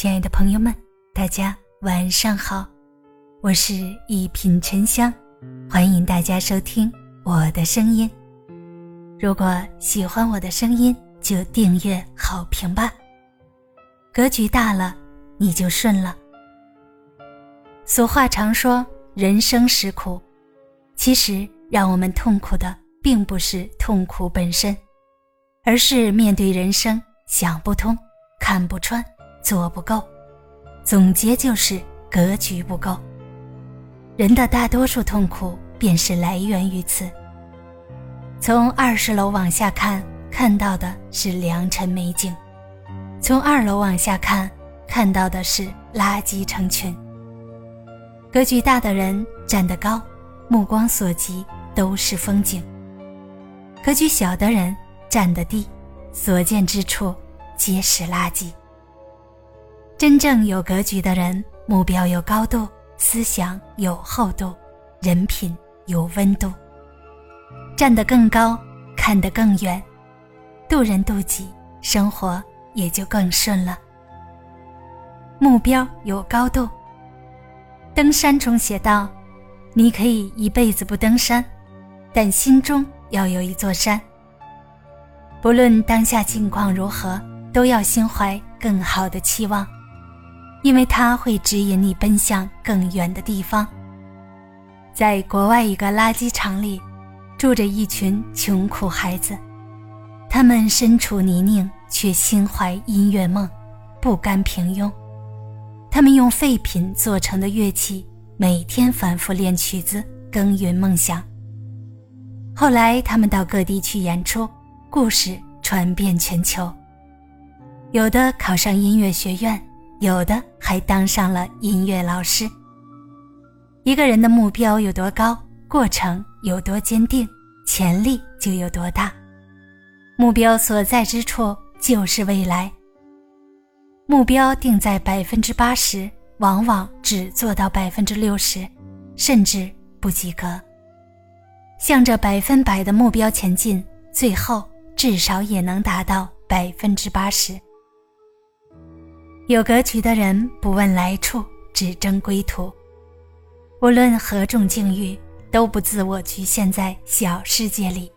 亲爱的朋友们，大家晚上好，我是一品沉香，欢迎大家收听我的声音。如果喜欢我的声音，就订阅好评吧。格局大了，你就顺了。俗话常说人生实苦，其实让我们痛苦的并不是痛苦本身，而是面对人生想不通、看不穿。做不够，总结就是格局不够。人的大多数痛苦便是来源于此。从二十楼往下看，看到的是良辰美景；从二楼往下看，看到的是垃圾成群。格局大的人站得高，目光所及都是风景；格局小的人站得低，所见之处皆是垃圾。真正有格局的人，目标有高度，思想有厚度，人品有温度。站得更高，看得更远，渡人渡己，生活也就更顺了。目标有高度。登山中写道：“你可以一辈子不登山，但心中要有一座山。不论当下境况如何，都要心怀更好的期望。”因为它会指引你奔向更远的地方。在国外一个垃圾场里，住着一群穷苦孩子，他们身处泥泞，却心怀音乐梦，不甘平庸。他们用废品做成的乐器，每天反复练曲子，耕耘梦想。后来，他们到各地去演出，故事传遍全球。有的考上音乐学院。有的还当上了音乐老师。一个人的目标有多高，过程有多坚定，潜力就有多大。目标所在之处就是未来。目标定在百分之八十，往往只做到百分之六十，甚至不及格。向着百分百的目标前进，最后至少也能达到百分之八十。有格局的人不问来处，只争归途。无论何种境遇，都不自我局限在小世界里，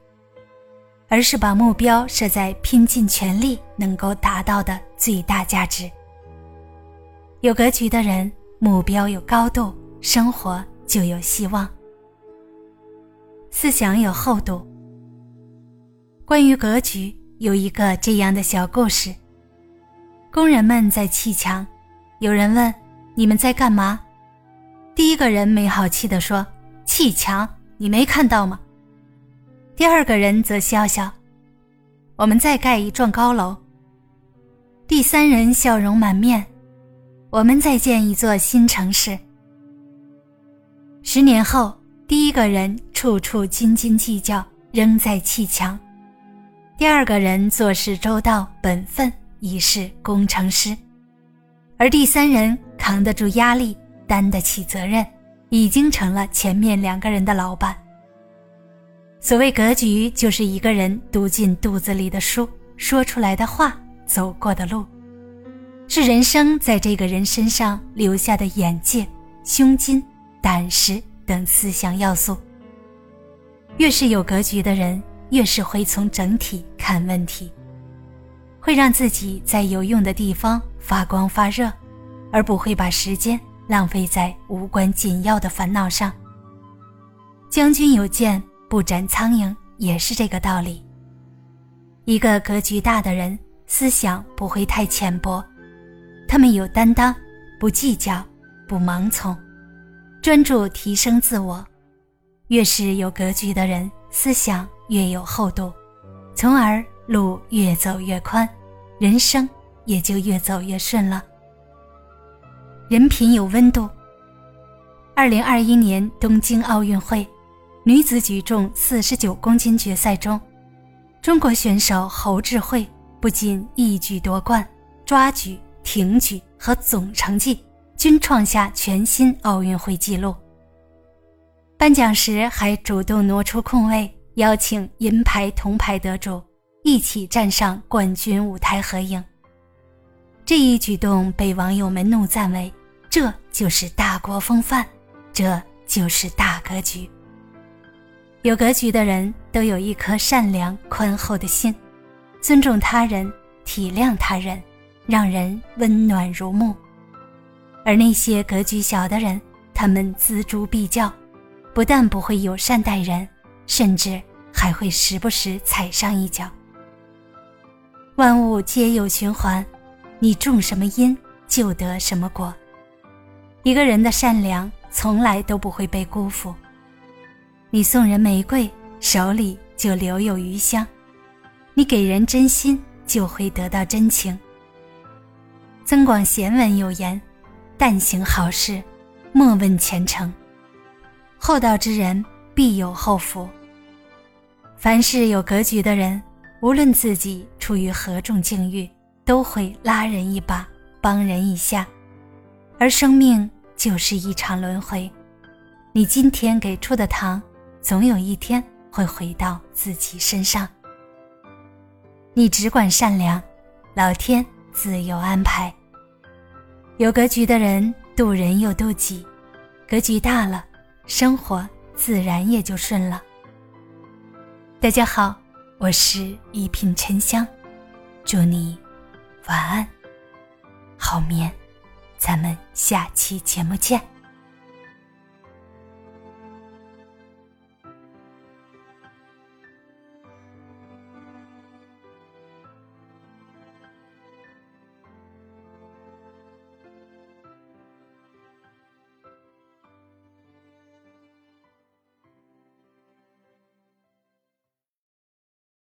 而是把目标设在拼尽全力能够达到的最大价值。有格局的人，目标有高度，生活就有希望，思想有厚度。关于格局，有一个这样的小故事。工人们在砌墙，有人问：“你们在干嘛？”第一个人没好气地说：“砌墙，你没看到吗？”第二个人则笑笑：“我们在盖一幢高楼。”第三人笑容满面：“我们在建一座新城市。”十年后，第一个人处处斤斤计较，仍在砌墙；第二个人做事周到，本分。已是工程师，而第三人扛得住压力，担得起责任，已经成了前面两个人的老板。所谓格局，就是一个人读进肚子里的书，说出来的话，走过的路，是人生在这个人身上留下的眼界、胸襟、胆识等思想要素。越是有格局的人，越是会从整体看问题。会让自己在有用的地方发光发热，而不会把时间浪费在无关紧要的烦恼上。将军有剑，不斩苍蝇，也是这个道理。一个格局大的人，思想不会太浅薄，他们有担当，不计较，不盲从，专注提升自我。越是有格局的人，思想越有厚度，从而。路越走越宽，人生也就越走越顺了。人品有温度。二零二一年东京奥运会女子举重四十九公斤决赛中，中国选手侯智慧不仅一举夺冠，抓举、挺举和总成绩均创下全新奥运会纪录。颁奖时还主动挪出空位，邀请银牌、铜牌得主。一起站上冠军舞台合影。这一举动被网友们怒赞为：“这就是大国风范，这就是大格局。”有格局的人都有一颗善良宽厚的心，尊重他人，体谅他人，让人温暖如沐。而那些格局小的人，他们锱铢必较，不但不会友善待人，甚至还会时不时踩上一脚。万物皆有循环。你种什么因，就得什么果。一个人的善良从来都不会被辜负。你送人玫瑰，手里就留有余香；你给人真心，就会得到真情。增广贤文有言：“但行好事，莫问前程。厚道之人必有后福。”凡是有格局的人，无论自己处于何种境遇。都会拉人一把，帮人一下，而生命就是一场轮回。你今天给出的糖，总有一天会回到自己身上。你只管善良，老天自有安排。有格局的人渡人又渡己，格局大了，生活自然也就顺了。大家好，我是一品沉香，祝你。晚安，好眠，咱们下期节目见。